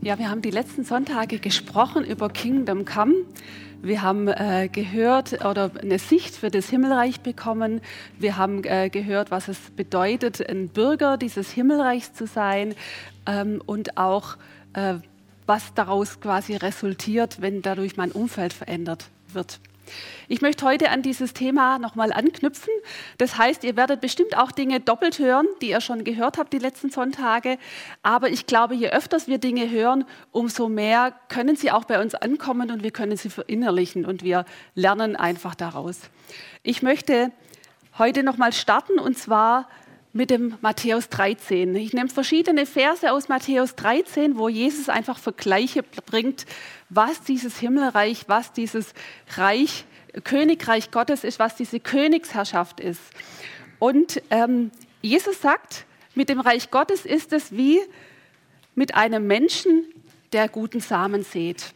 Ja, wir haben die letzten Sonntage gesprochen über Kingdom Come. Wir haben äh, gehört oder eine Sicht für das Himmelreich bekommen. Wir haben äh, gehört, was es bedeutet, ein Bürger dieses Himmelreichs zu sein ähm, und auch, äh, was daraus quasi resultiert, wenn dadurch mein Umfeld verändert wird. Ich möchte heute an dieses Thema nochmal anknüpfen. Das heißt, ihr werdet bestimmt auch Dinge doppelt hören, die ihr schon gehört habt die letzten Sonntage. Aber ich glaube, je öfters wir Dinge hören, umso mehr können sie auch bei uns ankommen und wir können sie verinnerlichen und wir lernen einfach daraus. Ich möchte heute nochmal starten und zwar mit dem Matthäus 13. Ich nehme verschiedene Verse aus Matthäus 13, wo Jesus einfach Vergleiche bringt, was dieses Himmelreich, was dieses Reich, Königreich Gottes ist, was diese Königsherrschaft ist. Und ähm, Jesus sagt, mit dem Reich Gottes ist es wie mit einem Menschen, der guten Samen sät.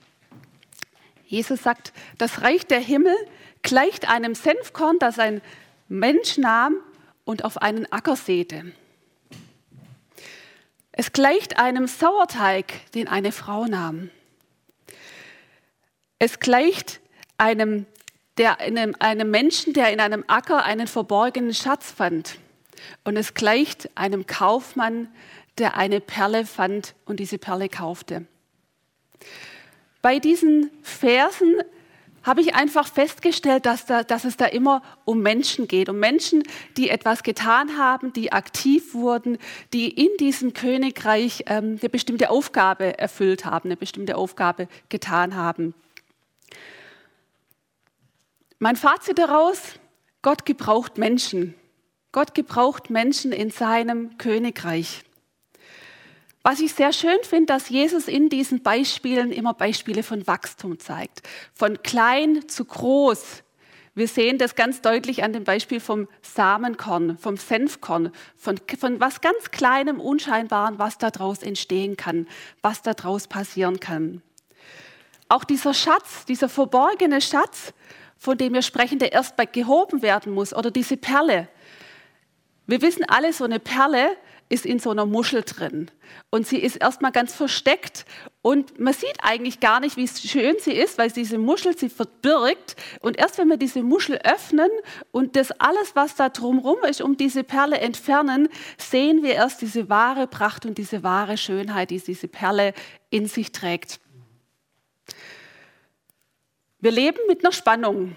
Jesus sagt, das Reich der Himmel gleicht einem Senfkorn, das ein Mensch nahm und auf einen Acker säte. Es gleicht einem Sauerteig, den eine Frau nahm. Es gleicht einem, der, einem, einem Menschen, der in einem Acker einen verborgenen Schatz fand. Und es gleicht einem Kaufmann, der eine Perle fand und diese Perle kaufte. Bei diesen Versen habe ich einfach festgestellt, dass, da, dass es da immer um Menschen geht, um Menschen, die etwas getan haben, die aktiv wurden, die in diesem Königreich ähm, eine bestimmte Aufgabe erfüllt haben, eine bestimmte Aufgabe getan haben. Mein Fazit daraus, Gott gebraucht Menschen. Gott gebraucht Menschen in seinem Königreich. Was ich sehr schön finde, dass Jesus in diesen Beispielen immer Beispiele von Wachstum zeigt. Von klein zu groß. Wir sehen das ganz deutlich an dem Beispiel vom Samenkorn, vom Senfkorn, von, von was ganz Kleinem, Unscheinbaren, was daraus entstehen kann, was daraus passieren kann. Auch dieser Schatz, dieser verborgene Schatz, von dem wir sprechen, der erst gehoben werden muss, oder diese Perle. Wir wissen alle, so eine Perle, ist in so einer Muschel drin. Und sie ist erstmal ganz versteckt und man sieht eigentlich gar nicht, wie schön sie ist, weil diese Muschel sie verbirgt. Und erst wenn wir diese Muschel öffnen und das alles, was da drumherum ist, um diese Perle entfernen, sehen wir erst diese wahre Pracht und diese wahre Schönheit, die diese Perle in sich trägt. Wir leben mit einer Spannung.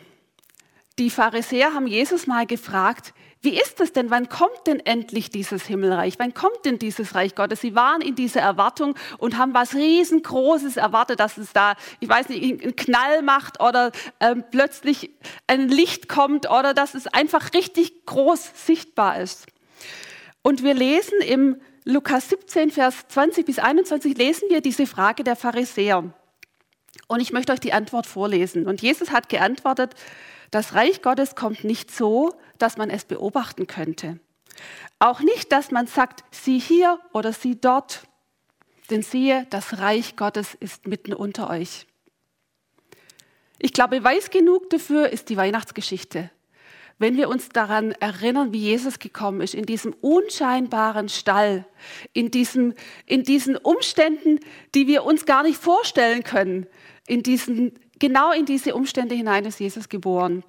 Die Pharisäer haben Jesus mal gefragt, wie ist es denn? Wann kommt denn endlich dieses Himmelreich? Wann kommt denn dieses Reich Gottes? Sie waren in dieser Erwartung und haben was riesengroßes erwartet, dass es da, ich weiß nicht, einen Knall macht oder ähm, plötzlich ein Licht kommt oder dass es einfach richtig groß sichtbar ist. Und wir lesen im Lukas 17, Vers 20 bis 21, lesen wir diese Frage der Pharisäer. Und ich möchte euch die Antwort vorlesen. Und Jesus hat geantwortet, das Reich Gottes kommt nicht so, dass man es beobachten könnte. Auch nicht, dass man sagt, sieh hier oder sieh dort. Denn siehe, das Reich Gottes ist mitten unter euch. Ich glaube, weiß genug dafür ist die Weihnachtsgeschichte. Wenn wir uns daran erinnern, wie Jesus gekommen ist, in diesem unscheinbaren Stall, in, diesem, in diesen Umständen, die wir uns gar nicht vorstellen können, in diesen, genau in diese Umstände hinein ist Jesus geboren.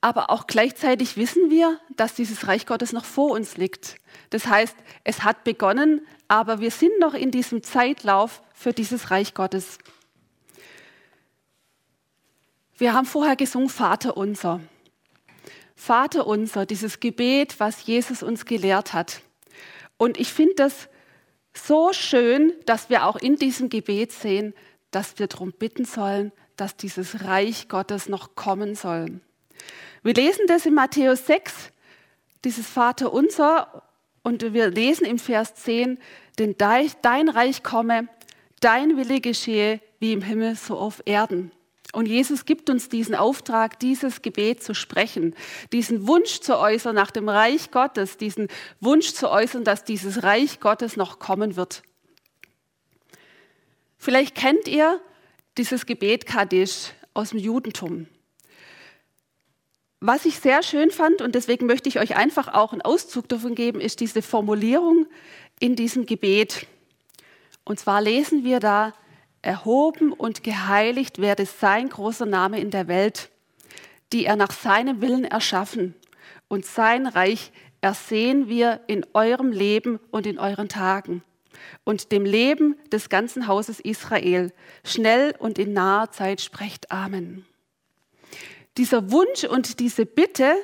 Aber auch gleichzeitig wissen wir, dass dieses Reich Gottes noch vor uns liegt. Das heißt, es hat begonnen, aber wir sind noch in diesem Zeitlauf für dieses Reich Gottes. Wir haben vorher gesungen Vater unser. Vater unser, dieses Gebet, was Jesus uns gelehrt hat. Und ich finde das so schön, dass wir auch in diesem Gebet sehen, dass wir darum bitten sollen, dass dieses Reich Gottes noch kommen soll. Wir lesen das in Matthäus 6, dieses Vater unser, und wir lesen im Vers 10, denn dein Reich komme, dein Wille geschehe, wie im Himmel so auf Erden. Und Jesus gibt uns diesen Auftrag, dieses Gebet zu sprechen, diesen Wunsch zu äußern nach dem Reich Gottes, diesen Wunsch zu äußern, dass dieses Reich Gottes noch kommen wird. Vielleicht kennt ihr dieses Gebet Kaddisch aus dem Judentum. Was ich sehr schön fand, und deswegen möchte ich euch einfach auch einen Auszug davon geben, ist diese Formulierung in diesem Gebet. Und zwar lesen wir da, erhoben und geheiligt werde sein großer Name in der Welt, die er nach seinem Willen erschaffen. Und sein Reich ersehen wir in eurem Leben und in euren Tagen und dem Leben des ganzen Hauses Israel. Schnell und in naher Zeit sprecht Amen. Dieser Wunsch und diese Bitte,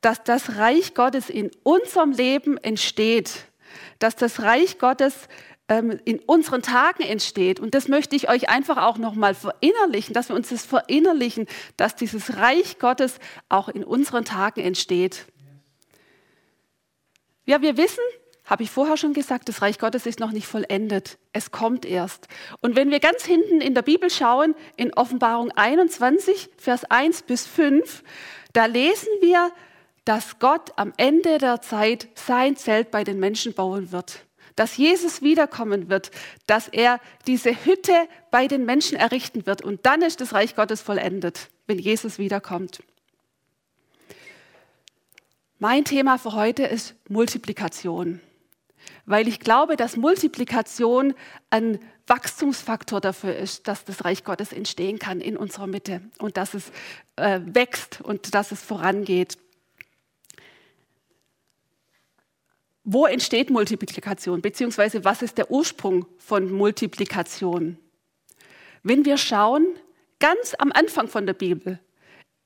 dass das Reich Gottes in unserem Leben entsteht, dass das Reich Gottes ähm, in unseren Tagen entsteht. Und das möchte ich euch einfach auch nochmal verinnerlichen, dass wir uns das verinnerlichen, dass dieses Reich Gottes auch in unseren Tagen entsteht. Ja, wir wissen, habe ich vorher schon gesagt, das Reich Gottes ist noch nicht vollendet. Es kommt erst. Und wenn wir ganz hinten in der Bibel schauen, in Offenbarung 21, Vers 1 bis 5, da lesen wir, dass Gott am Ende der Zeit sein Zelt bei den Menschen bauen wird. Dass Jesus wiederkommen wird, dass er diese Hütte bei den Menschen errichten wird. Und dann ist das Reich Gottes vollendet, wenn Jesus wiederkommt. Mein Thema für heute ist Multiplikation weil ich glaube, dass Multiplikation ein Wachstumsfaktor dafür ist, dass das Reich Gottes entstehen kann in unserer Mitte und dass es äh, wächst und dass es vorangeht. Wo entsteht Multiplikation, beziehungsweise was ist der Ursprung von Multiplikation? Wenn wir schauen, ganz am Anfang von der Bibel,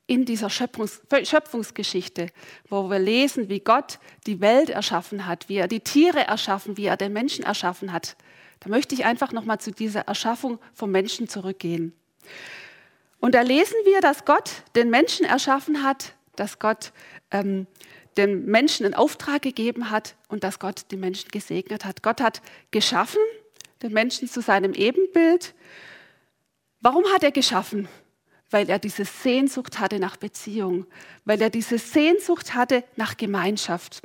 in dieser Schöpfungs Schöpfungsgeschichte, wo wir lesen, wie Gott die Welt erschaffen hat, wie er die Tiere erschaffen, wie er den Menschen erschaffen hat. Da möchte ich einfach nochmal zu dieser Erschaffung vom Menschen zurückgehen. Und da lesen wir, dass Gott den Menschen erschaffen hat, dass Gott ähm, den Menschen einen Auftrag gegeben hat und dass Gott den Menschen gesegnet hat. Gott hat geschaffen, den Menschen zu seinem Ebenbild. Warum hat er geschaffen? Weil er diese Sehnsucht hatte nach Beziehung, weil er diese Sehnsucht hatte nach Gemeinschaft.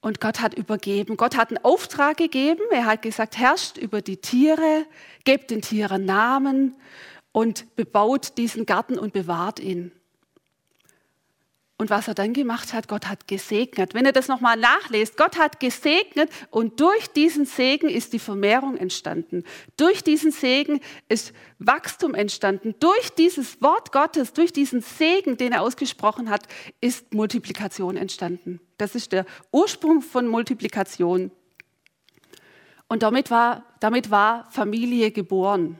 Und Gott hat übergeben. Gott hat einen Auftrag gegeben. Er hat gesagt, herrscht über die Tiere, gebt den Tieren Namen und bebaut diesen Garten und bewahrt ihn. Und was er dann gemacht hat, Gott hat gesegnet. Wenn ihr das nochmal nachlest, Gott hat gesegnet und durch diesen Segen ist die Vermehrung entstanden. Durch diesen Segen ist Wachstum entstanden. Durch dieses Wort Gottes, durch diesen Segen, den er ausgesprochen hat, ist Multiplikation entstanden. Das ist der Ursprung von Multiplikation. Und damit war, damit war Familie geboren.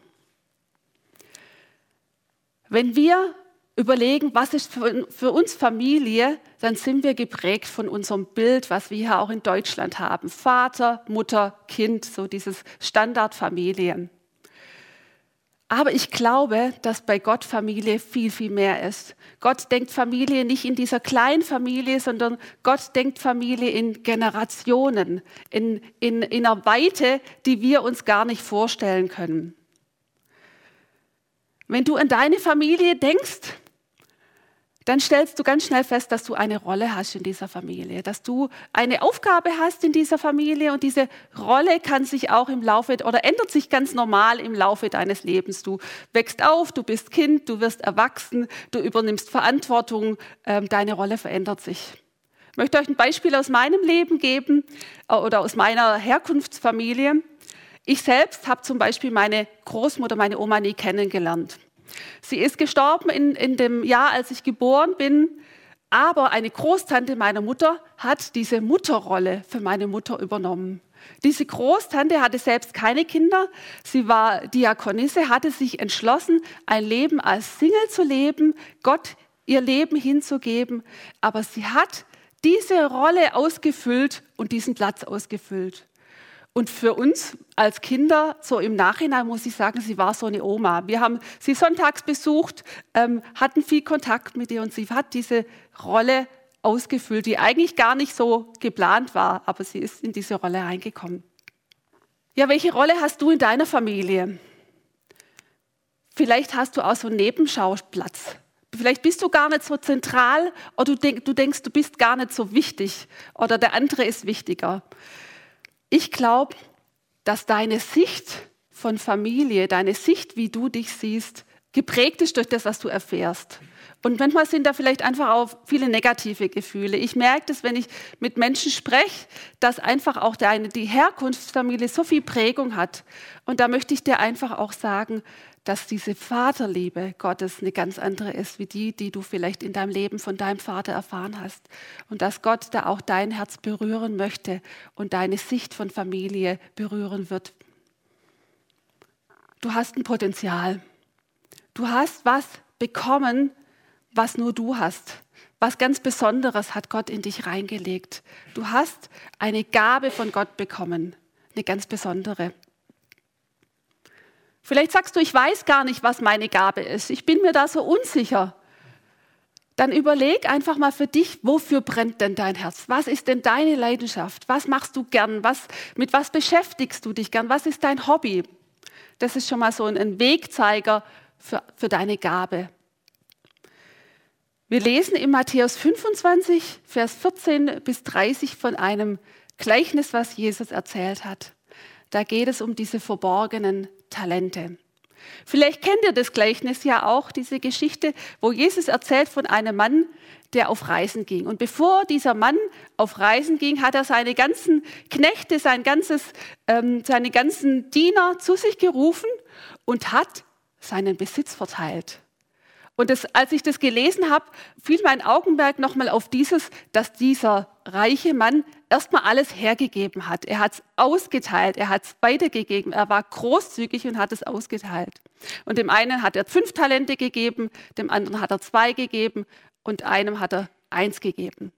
Wenn wir überlegen, was ist für, für, uns Familie, dann sind wir geprägt von unserem Bild, was wir hier auch in Deutschland haben. Vater, Mutter, Kind, so dieses Standardfamilien. Aber ich glaube, dass bei Gott Familie viel, viel mehr ist. Gott denkt Familie nicht in dieser kleinen Familie, sondern Gott denkt Familie in Generationen, in, in, in einer Weite, die wir uns gar nicht vorstellen können. Wenn du an deine Familie denkst, dann stellst du ganz schnell fest, dass du eine Rolle hast in dieser Familie, dass du eine Aufgabe hast in dieser Familie und diese Rolle kann sich auch im Laufe oder ändert sich ganz normal im Laufe deines Lebens. Du wächst auf, du bist Kind, du wirst erwachsen, du übernimmst Verantwortung, ähm, deine Rolle verändert sich. Ich möchte euch ein Beispiel aus meinem Leben geben äh, oder aus meiner Herkunftsfamilie. Ich selbst habe zum Beispiel meine Großmutter, meine Oma nie kennengelernt. Sie ist gestorben in, in dem Jahr, als ich geboren bin. Aber eine Großtante meiner Mutter hat diese Mutterrolle für meine Mutter übernommen. Diese Großtante hatte selbst keine Kinder. Sie war Diakonisse, hatte sich entschlossen, ein Leben als Single zu leben, Gott ihr Leben hinzugeben. Aber sie hat diese Rolle ausgefüllt und diesen Platz ausgefüllt. Und für uns als Kinder, so im Nachhinein muss ich sagen, sie war so eine Oma. Wir haben sie sonntags besucht, ähm, hatten viel Kontakt mit ihr und sie hat diese Rolle ausgefüllt, die eigentlich gar nicht so geplant war, aber sie ist in diese Rolle reingekommen. Ja, welche Rolle hast du in deiner Familie? Vielleicht hast du auch so einen Nebenschauplatz. Vielleicht bist du gar nicht so zentral oder du, denk, du denkst, du bist gar nicht so wichtig oder der andere ist wichtiger. Ich glaube, dass deine Sicht von Familie, deine Sicht, wie du dich siehst, geprägt ist durch das, was du erfährst. Und manchmal sind da vielleicht einfach auch viele negative Gefühle. Ich merke das, wenn ich mit Menschen spreche, dass einfach auch deine, die Herkunftsfamilie so viel Prägung hat. Und da möchte ich dir einfach auch sagen, dass diese Vaterliebe Gottes eine ganz andere ist, wie die, die du vielleicht in deinem Leben von deinem Vater erfahren hast. Und dass Gott da auch dein Herz berühren möchte und deine Sicht von Familie berühren wird. Du hast ein Potenzial. Du hast was bekommen, was nur du hast. Was ganz Besonderes hat Gott in dich reingelegt. Du hast eine Gabe von Gott bekommen, eine ganz besondere. Vielleicht sagst du, ich weiß gar nicht, was meine Gabe ist. Ich bin mir da so unsicher. Dann überleg einfach mal für dich, wofür brennt denn dein Herz? Was ist denn deine Leidenschaft? Was machst du gern? Was, mit was beschäftigst du dich gern? Was ist dein Hobby? Das ist schon mal so ein Wegzeiger für, für deine Gabe. Wir lesen in Matthäus 25, Vers 14 bis 30 von einem Gleichnis, was Jesus erzählt hat. Da geht es um diese verborgenen Talente. Vielleicht kennt ihr das Gleichnis ja auch, diese Geschichte, wo Jesus erzählt von einem Mann, der auf Reisen ging. Und bevor dieser Mann auf Reisen ging, hat er seine ganzen Knechte, sein ganzes, ähm, seine ganzen Diener zu sich gerufen und hat seinen Besitz verteilt. Und das, als ich das gelesen habe, fiel mein Augenmerk nochmal auf dieses, dass dieser reiche Mann erstmal alles hergegeben hat. Er hat es ausgeteilt, er hat es weitergegeben. Er war großzügig und hat es ausgeteilt. Und dem einen hat er fünf Talente gegeben, dem anderen hat er zwei gegeben und einem hat er eins gegeben.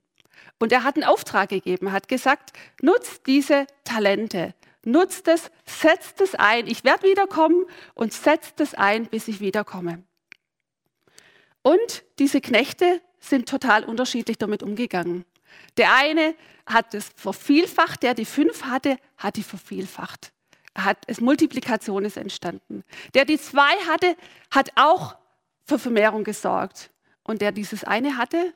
Und er hat einen Auftrag gegeben, hat gesagt, nutzt diese Talente, nutzt es, setzt es ein. Ich werde wiederkommen und setzt es ein, bis ich wiederkomme. Und diese Knechte sind total unterschiedlich damit umgegangen. Der eine hat es vervielfacht, der die fünf hatte, hat die vervielfacht. Er hat, es Multiplikation ist entstanden. Der die zwei hatte, hat auch für Vermehrung gesorgt. Und der dieses eine hatte,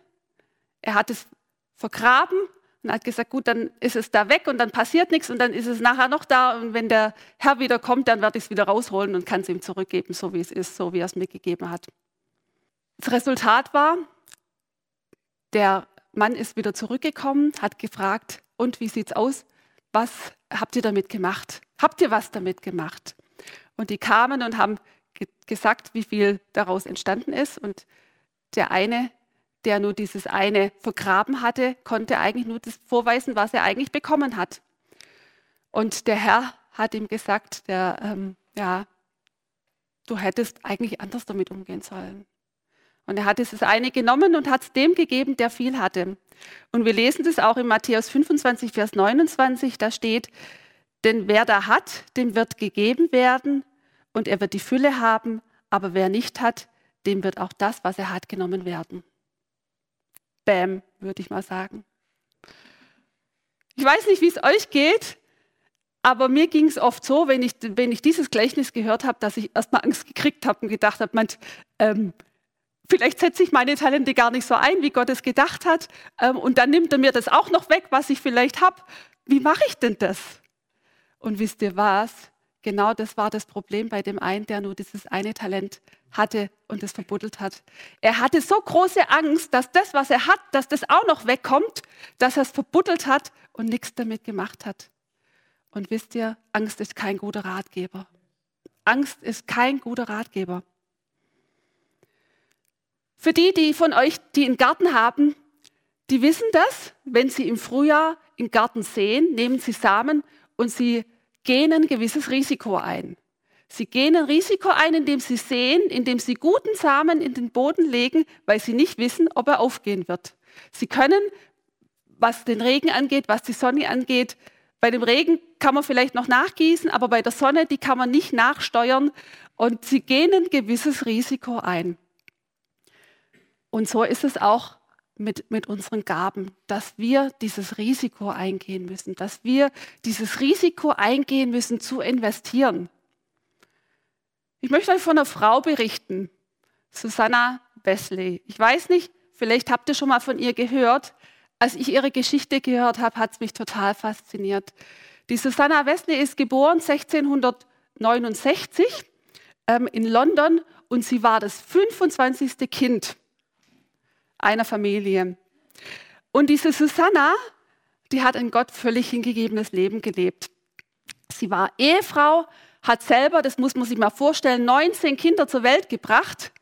er hat es vergraben und hat gesagt, gut, dann ist es da weg und dann passiert nichts und dann ist es nachher noch da und wenn der Herr wieder kommt, dann werde ich es wieder rausholen und kann es ihm zurückgeben, so wie es ist, so wie er es mir gegeben hat. Das Resultat war, der Mann ist wieder zurückgekommen, hat gefragt, und wie sieht's aus? Was habt ihr damit gemacht? Habt ihr was damit gemacht? Und die kamen und haben ge gesagt, wie viel daraus entstanden ist. Und der eine, der nur dieses eine vergraben hatte, konnte eigentlich nur das vorweisen, was er eigentlich bekommen hat. Und der Herr hat ihm gesagt, der, ähm, ja, du hättest eigentlich anders damit umgehen sollen. Und er hat dieses eine genommen und hat es dem gegeben, der viel hatte. Und wir lesen das auch in Matthäus 25, Vers 29, da steht, denn wer da hat, dem wird gegeben werden und er wird die Fülle haben, aber wer nicht hat, dem wird auch das, was er hat, genommen werden. Bäm, würde ich mal sagen. Ich weiß nicht, wie es euch geht, aber mir ging es oft so, wenn ich, wenn ich dieses Gleichnis gehört habe, dass ich erstmal Angst gekriegt habe und gedacht habe, ähm, vielleicht setze ich meine Talente gar nicht so ein, wie Gott es gedacht hat. Ähm, und dann nimmt er mir das auch noch weg, was ich vielleicht habe. Wie mache ich denn das? Und wisst ihr was? Genau das war das Problem bei dem einen, der nur dieses eine Talent hatte und es verbuddelt hat. Er hatte so große Angst, dass das, was er hat, dass das auch noch wegkommt, dass er es verbuddelt hat und nichts damit gemacht hat. Und wisst ihr, Angst ist kein guter Ratgeber. Angst ist kein guter Ratgeber. Für die, die von euch, die einen Garten haben, die wissen das, wenn sie im Frühjahr im Garten sehen, nehmen sie Samen und sie gehen ein gewisses Risiko ein. Sie gehen ein Risiko ein, indem sie sehen, indem sie guten Samen in den Boden legen, weil sie nicht wissen, ob er aufgehen wird. Sie können, was den Regen angeht, was die Sonne angeht, bei dem Regen kann man vielleicht noch nachgießen, aber bei der Sonne, die kann man nicht nachsteuern und sie gehen ein gewisses Risiko ein. Und so ist es auch mit, mit unseren Gaben, dass wir dieses Risiko eingehen müssen, dass wir dieses Risiko eingehen müssen zu investieren. Ich möchte euch von einer Frau berichten, Susanna Wesley. Ich weiß nicht, vielleicht habt ihr schon mal von ihr gehört. Als ich ihre Geschichte gehört habe, hat es mich total fasziniert. Die Susanna Wesley ist geboren 1669 ähm, in London und sie war das 25. Kind einer Familie. Und diese Susanna, die hat ein Gott völlig hingegebenes Leben gelebt. Sie war Ehefrau, hat selber, das muss man sich mal vorstellen, 19 Kinder zur Welt gebracht.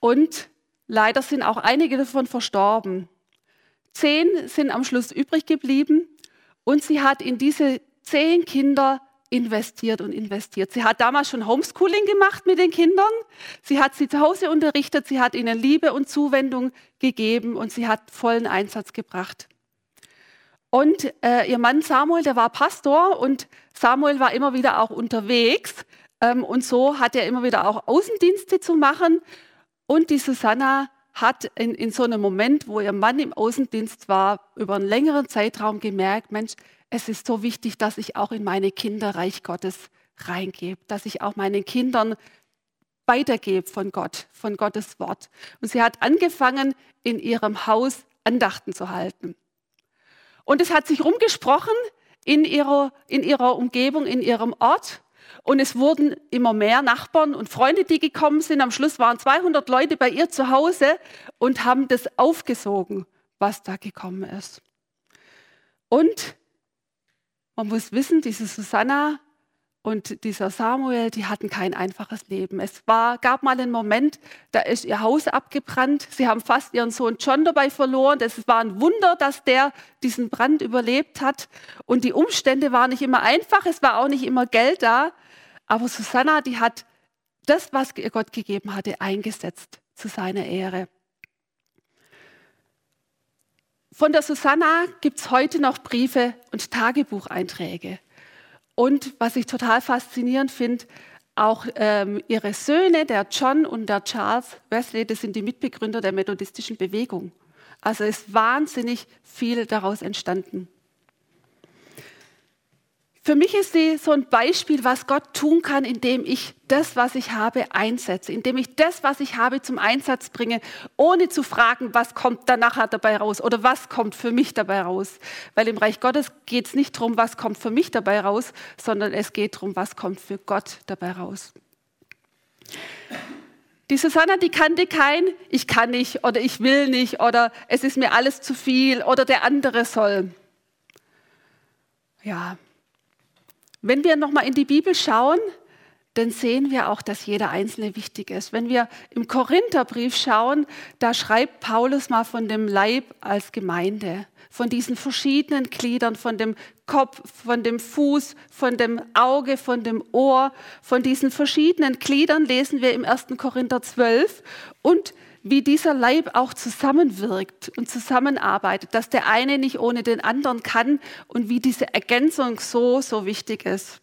Und leider sind auch einige davon verstorben. Zehn sind am Schluss übrig geblieben. Und sie hat in diese zehn Kinder investiert und investiert. Sie hat damals schon Homeschooling gemacht mit den Kindern. Sie hat sie zu Hause unterrichtet. Sie hat ihnen Liebe und Zuwendung gegeben und sie hat vollen Einsatz gebracht. Und äh, ihr Mann Samuel, der war Pastor und Samuel war immer wieder auch unterwegs. Ähm, und so hat er immer wieder auch Außendienste zu machen. Und die Susanna hat in, in so einem Moment, wo ihr Mann im Außendienst war, über einen längeren Zeitraum gemerkt, Mensch, es ist so wichtig, dass ich auch in meine Kinder Reich Gottes reingebe, dass ich auch meinen Kindern weitergebe von Gott, von Gottes Wort. Und sie hat angefangen, in ihrem Haus Andachten zu halten. Und es hat sich rumgesprochen in ihrer, in ihrer Umgebung, in ihrem Ort. Und es wurden immer mehr Nachbarn und Freunde, die gekommen sind. Am Schluss waren 200 Leute bei ihr zu Hause und haben das aufgesogen, was da gekommen ist. Und man muss wissen, diese Susanna und dieser Samuel, die hatten kein einfaches Leben. Es war, gab mal einen Moment, da ist ihr Haus abgebrannt. Sie haben fast ihren Sohn John dabei verloren. Es war ein Wunder, dass der diesen Brand überlebt hat. Und die Umstände waren nicht immer einfach. Es war auch nicht immer Geld da. Aber Susanna, die hat das, was ihr Gott gegeben hatte, eingesetzt zu seiner Ehre. Von der Susanna gibt es heute noch Briefe und Tagebucheinträge. Und was ich total faszinierend finde, auch ähm, ihre Söhne, der John und der Charles Wesley, das sind die Mitbegründer der methodistischen Bewegung. Also ist wahnsinnig viel daraus entstanden. Für mich ist sie so ein Beispiel, was Gott tun kann, indem ich das, was ich habe, einsetze, indem ich das, was ich habe, zum Einsatz bringe, ohne zu fragen, was kommt dann nachher dabei raus oder was kommt für mich dabei raus. Weil im Reich Gottes geht es nicht darum, was kommt für mich dabei raus, sondern es geht darum, was kommt für Gott dabei raus. Die Susanna, die kannte kein, ich kann nicht oder ich will nicht oder es ist mir alles zu viel oder der andere soll. Ja, wenn wir nochmal in die Bibel schauen, dann sehen wir auch, dass jeder Einzelne wichtig ist. Wenn wir im Korintherbrief schauen, da schreibt Paulus mal von dem Leib als Gemeinde, von diesen verschiedenen Gliedern, von dem Kopf, von dem Fuß, von dem Auge, von dem Ohr, von diesen verschiedenen Gliedern lesen wir im 1. Korinther 12 und wie dieser Leib auch zusammenwirkt und zusammenarbeitet, dass der eine nicht ohne den anderen kann und wie diese Ergänzung so, so wichtig ist.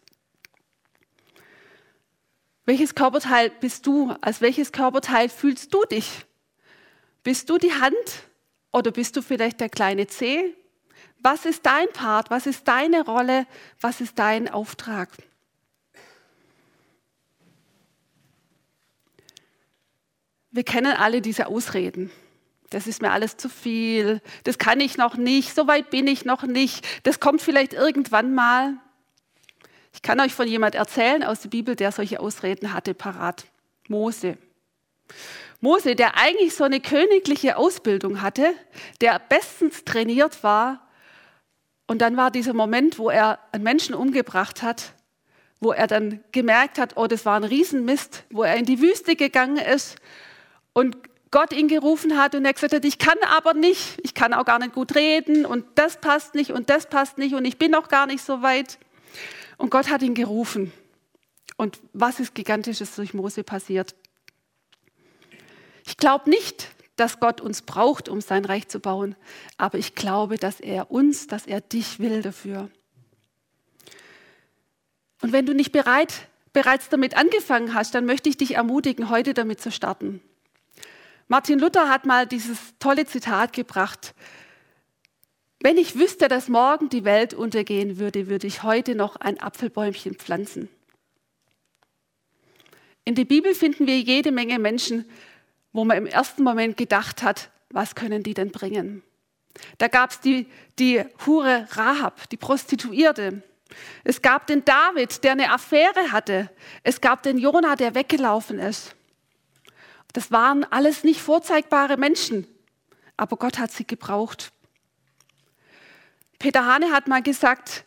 Welches Körperteil bist du? Als welches Körperteil fühlst du dich? Bist du die Hand oder bist du vielleicht der kleine Zeh? Was ist dein Part? Was ist deine Rolle? Was ist dein Auftrag? Wir kennen alle diese Ausreden. Das ist mir alles zu viel. Das kann ich noch nicht. So weit bin ich noch nicht. Das kommt vielleicht irgendwann mal. Ich kann euch von jemand erzählen aus der Bibel, der solche Ausreden hatte, parat. Mose. Mose, der eigentlich so eine königliche Ausbildung hatte, der bestens trainiert war. Und dann war dieser Moment, wo er einen Menschen umgebracht hat, wo er dann gemerkt hat, oh, das war ein Riesenmist, wo er in die Wüste gegangen ist und Gott ihn gerufen hat und er gesagt hat, ich kann aber nicht, ich kann auch gar nicht gut reden und das passt nicht und das passt nicht und ich bin noch gar nicht so weit. Und Gott hat ihn gerufen. Und was ist Gigantisches durch Mose passiert? Ich glaube nicht, dass Gott uns braucht, um sein Reich zu bauen, aber ich glaube, dass er uns, dass er dich will dafür. Und wenn du nicht bereit, bereits damit angefangen hast, dann möchte ich dich ermutigen, heute damit zu starten. Martin Luther hat mal dieses tolle Zitat gebracht. Wenn ich wüsste, dass morgen die Welt untergehen würde, würde ich heute noch ein Apfelbäumchen pflanzen. In der Bibel finden wir jede Menge Menschen, wo man im ersten Moment gedacht hat, was können die denn bringen? Da gab es die, die Hure Rahab, die Prostituierte. Es gab den David, der eine Affäre hatte. Es gab den Jonah, der weggelaufen ist. Das waren alles nicht vorzeigbare Menschen, aber Gott hat sie gebraucht. Peter Hane hat mal gesagt,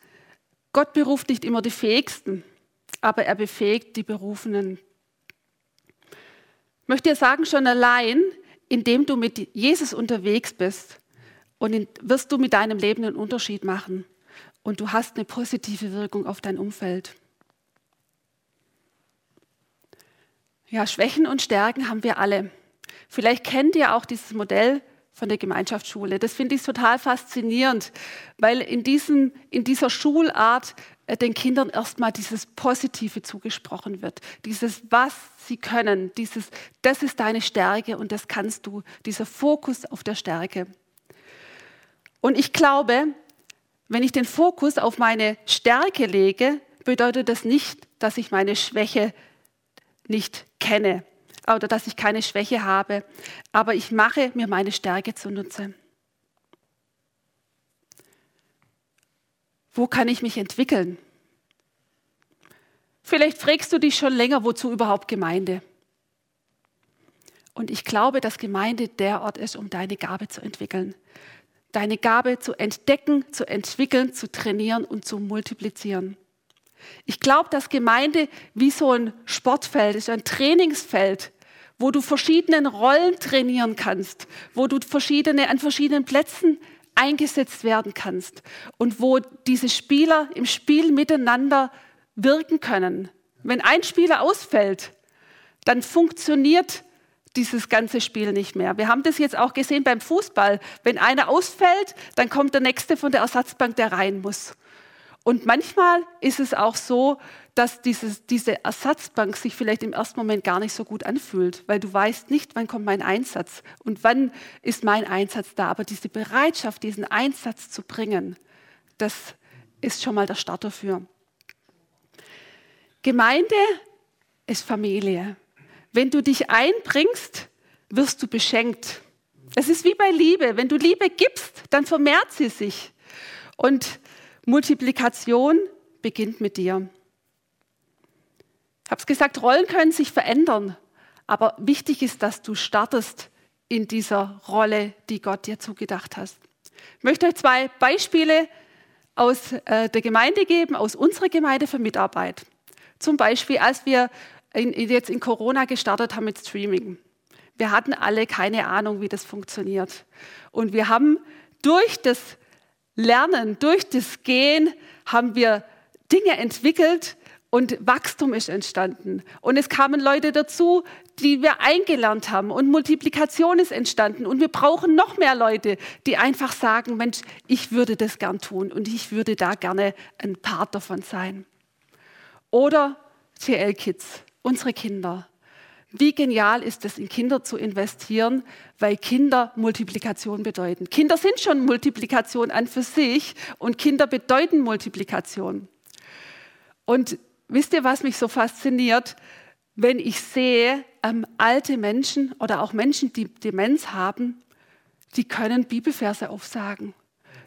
Gott beruft nicht immer die Fähigsten, aber er befähigt die Berufenen. Ich möchte dir sagen, schon allein, indem du mit Jesus unterwegs bist, und wirst du mit deinem Leben einen Unterschied machen. Und du hast eine positive Wirkung auf dein Umfeld. Ja, Schwächen und Stärken haben wir alle. Vielleicht kennt ihr auch dieses Modell von der Gemeinschaftsschule. Das finde ich total faszinierend, weil in, diesem, in dieser Schulart äh, den Kindern erstmal dieses Positive zugesprochen wird. Dieses, was sie können, dieses, das ist deine Stärke und das kannst du, dieser Fokus auf der Stärke. Und ich glaube, wenn ich den Fokus auf meine Stärke lege, bedeutet das nicht, dass ich meine Schwäche nicht kenne oder dass ich keine Schwäche habe, aber ich mache mir meine Stärke zunutze. Wo kann ich mich entwickeln? Vielleicht fragst du dich schon länger, wozu überhaupt Gemeinde? Und ich glaube, dass Gemeinde der Ort ist, um deine Gabe zu entwickeln. Deine Gabe zu entdecken, zu entwickeln, zu trainieren und zu multiplizieren. Ich glaube, dass Gemeinde wie so ein Sportfeld ist, ein Trainingsfeld, wo du verschiedene Rollen trainieren kannst, wo du verschiedene, an verschiedenen Plätzen eingesetzt werden kannst und wo diese Spieler im Spiel miteinander wirken können. Wenn ein Spieler ausfällt, dann funktioniert dieses ganze Spiel nicht mehr. Wir haben das jetzt auch gesehen beim Fußball. Wenn einer ausfällt, dann kommt der nächste von der Ersatzbank, der rein muss. Und manchmal ist es auch so, dass dieses, diese Ersatzbank sich vielleicht im ersten Moment gar nicht so gut anfühlt, weil du weißt nicht, wann kommt mein Einsatz und wann ist mein Einsatz da. Aber diese Bereitschaft, diesen Einsatz zu bringen, das ist schon mal der Start dafür. Gemeinde ist Familie. Wenn du dich einbringst, wirst du beschenkt. Es ist wie bei Liebe. Wenn du Liebe gibst, dann vermehrt sie sich. Und Multiplikation beginnt mit dir. Ich habe es gesagt, Rollen können sich verändern. Aber wichtig ist, dass du startest in dieser Rolle, die Gott dir zugedacht hast. Ich möchte euch zwei Beispiele aus äh, der Gemeinde geben, aus unserer Gemeinde für Mitarbeit. Zum Beispiel, als wir in, jetzt in Corona gestartet haben mit Streaming. Wir hatten alle keine Ahnung, wie das funktioniert. Und wir haben durch das Lernen, durch das Gehen, haben wir Dinge entwickelt und Wachstum ist entstanden. Und es kamen Leute dazu, die wir eingelernt haben und Multiplikation ist entstanden. Und wir brauchen noch mehr Leute, die einfach sagen, Mensch, ich würde das gern tun und ich würde da gerne ein Part davon sein. Oder TL Kids unsere Kinder. Wie genial ist es, in Kinder zu investieren, weil Kinder Multiplikation bedeuten. Kinder sind schon Multiplikation an für sich und Kinder bedeuten Multiplikation. Und wisst ihr, was mich so fasziniert? Wenn ich sehe, ähm, alte Menschen oder auch Menschen, die Demenz haben, die können Bibelverse aufsagen.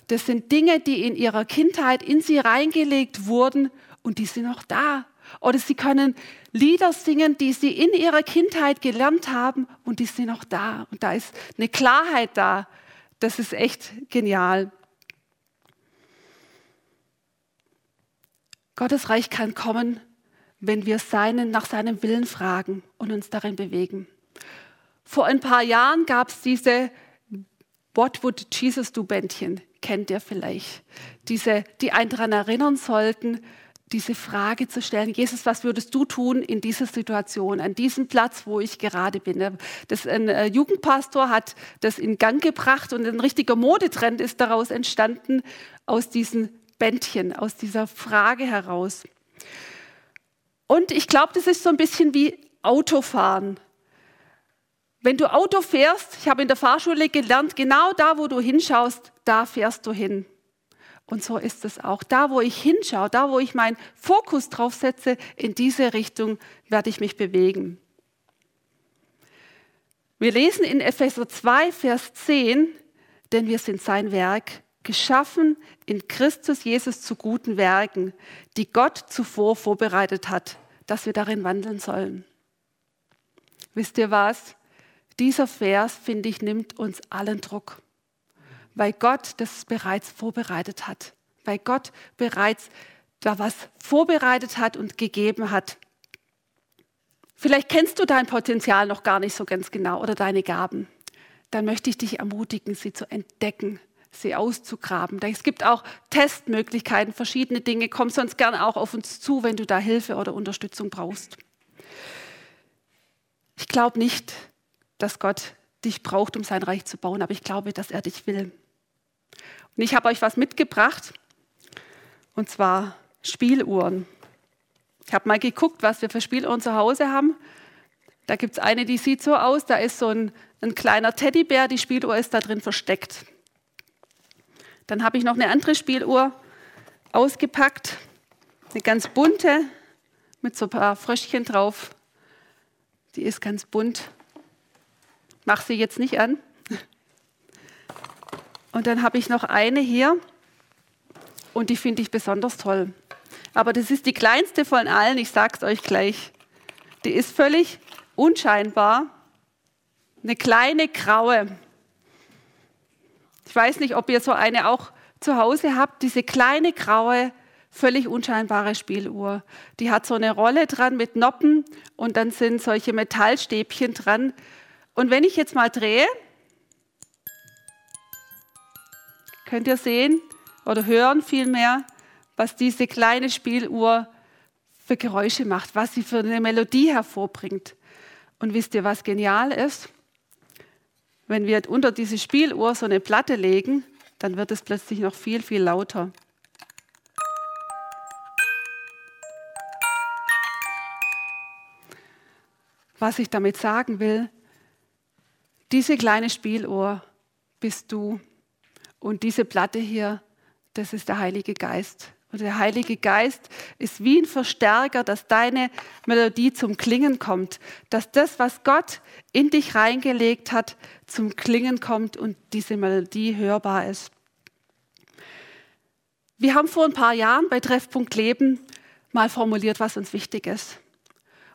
Das sind Dinge, die in ihrer Kindheit in sie reingelegt wurden und die sind noch da. Oder sie können Lieder singen, die sie in ihrer Kindheit gelernt haben und die sind noch da. Und da ist eine Klarheit da. Das ist echt genial. Gottes Reich kann kommen, wenn wir seinen, nach seinem Willen fragen und uns darin bewegen. Vor ein paar Jahren gab es diese What would Jesus do Bändchen, kennt ihr vielleicht. Diese, die einen daran erinnern sollten, diese Frage zu stellen, Jesus, was würdest du tun in dieser Situation, an diesem Platz, wo ich gerade bin? Das, ein äh, Jugendpastor hat das in Gang gebracht und ein richtiger Modetrend ist daraus entstanden, aus diesen Bändchen, aus dieser Frage heraus. Und ich glaube, das ist so ein bisschen wie Autofahren. Wenn du Auto fährst, ich habe in der Fahrschule gelernt, genau da, wo du hinschaust, da fährst du hin. Und so ist es auch. Da, wo ich hinschaue, da, wo ich meinen Fokus drauf setze, in diese Richtung werde ich mich bewegen. Wir lesen in Epheser 2, Vers 10, denn wir sind sein Werk, geschaffen in Christus Jesus zu guten Werken, die Gott zuvor vorbereitet hat, dass wir darin wandeln sollen. Wisst ihr was? Dieser Vers, finde ich, nimmt uns allen Druck, weil Gott das bereits vorbereitet hat, weil Gott bereits da was vorbereitet hat und gegeben hat. Vielleicht kennst du dein Potenzial noch gar nicht so ganz genau oder deine Gaben. Dann möchte ich dich ermutigen, sie zu entdecken, sie auszugraben. Es gibt auch Testmöglichkeiten, verschiedene Dinge. Komm sonst gerne auch auf uns zu, wenn du da Hilfe oder Unterstützung brauchst. Ich glaube nicht, dass Gott dich braucht, um sein Reich zu bauen, aber ich glaube, dass er dich will. Und ich habe euch was mitgebracht, und zwar Spieluhren. Ich habe mal geguckt, was wir für Spieluhren zu Hause haben. Da gibt es eine, die sieht so aus, da ist so ein, ein kleiner Teddybär, die Spieluhr ist da drin versteckt. Dann habe ich noch eine andere Spieluhr ausgepackt, eine ganz bunte mit so ein paar Fröschchen drauf. Die ist ganz bunt. Mach sie jetzt nicht an. Und dann habe ich noch eine hier und die finde ich besonders toll. Aber das ist die kleinste von allen, ich sage es euch gleich. Die ist völlig unscheinbar. Eine kleine graue. Ich weiß nicht, ob ihr so eine auch zu Hause habt, diese kleine graue, völlig unscheinbare Spieluhr. Die hat so eine Rolle dran mit Noppen und dann sind solche Metallstäbchen dran. Und wenn ich jetzt mal drehe, könnt ihr sehen oder hören vielmehr, was diese kleine Spieluhr für Geräusche macht, was sie für eine Melodie hervorbringt. Und wisst ihr, was genial ist? Wenn wir unter diese Spieluhr so eine Platte legen, dann wird es plötzlich noch viel, viel lauter. Was ich damit sagen will, diese kleine Spieluhr bist du und diese Platte hier, das ist der Heilige Geist. Und der Heilige Geist ist wie ein Verstärker, dass deine Melodie zum Klingen kommt, dass das, was Gott in dich reingelegt hat, zum Klingen kommt und diese Melodie hörbar ist. Wir haben vor ein paar Jahren bei Treffpunkt Leben mal formuliert, was uns wichtig ist.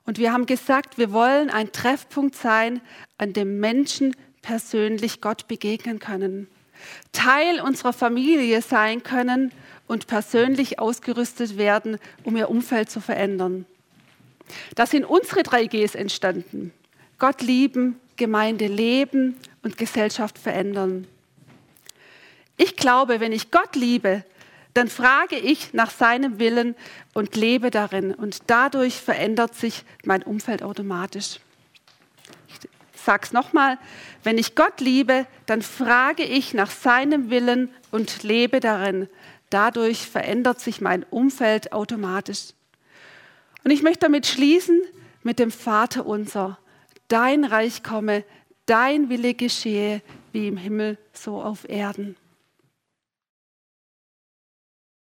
Und wir haben gesagt, wir wollen ein Treffpunkt sein, an dem Menschen persönlich Gott begegnen können, Teil unserer Familie sein können und persönlich ausgerüstet werden, um ihr Umfeld zu verändern. Da sind unsere drei Gs entstanden. Gott lieben, Gemeinde leben und Gesellschaft verändern. Ich glaube, wenn ich Gott liebe, dann frage ich nach seinem Willen und lebe darin. Und dadurch verändert sich mein Umfeld automatisch. Es nochmal, wenn ich Gott liebe, dann frage ich nach seinem Willen und lebe darin. Dadurch verändert sich mein Umfeld automatisch. Und ich möchte damit schließen mit dem Vater unser. Dein Reich komme, dein Wille geschehe, wie im Himmel, so auf Erden.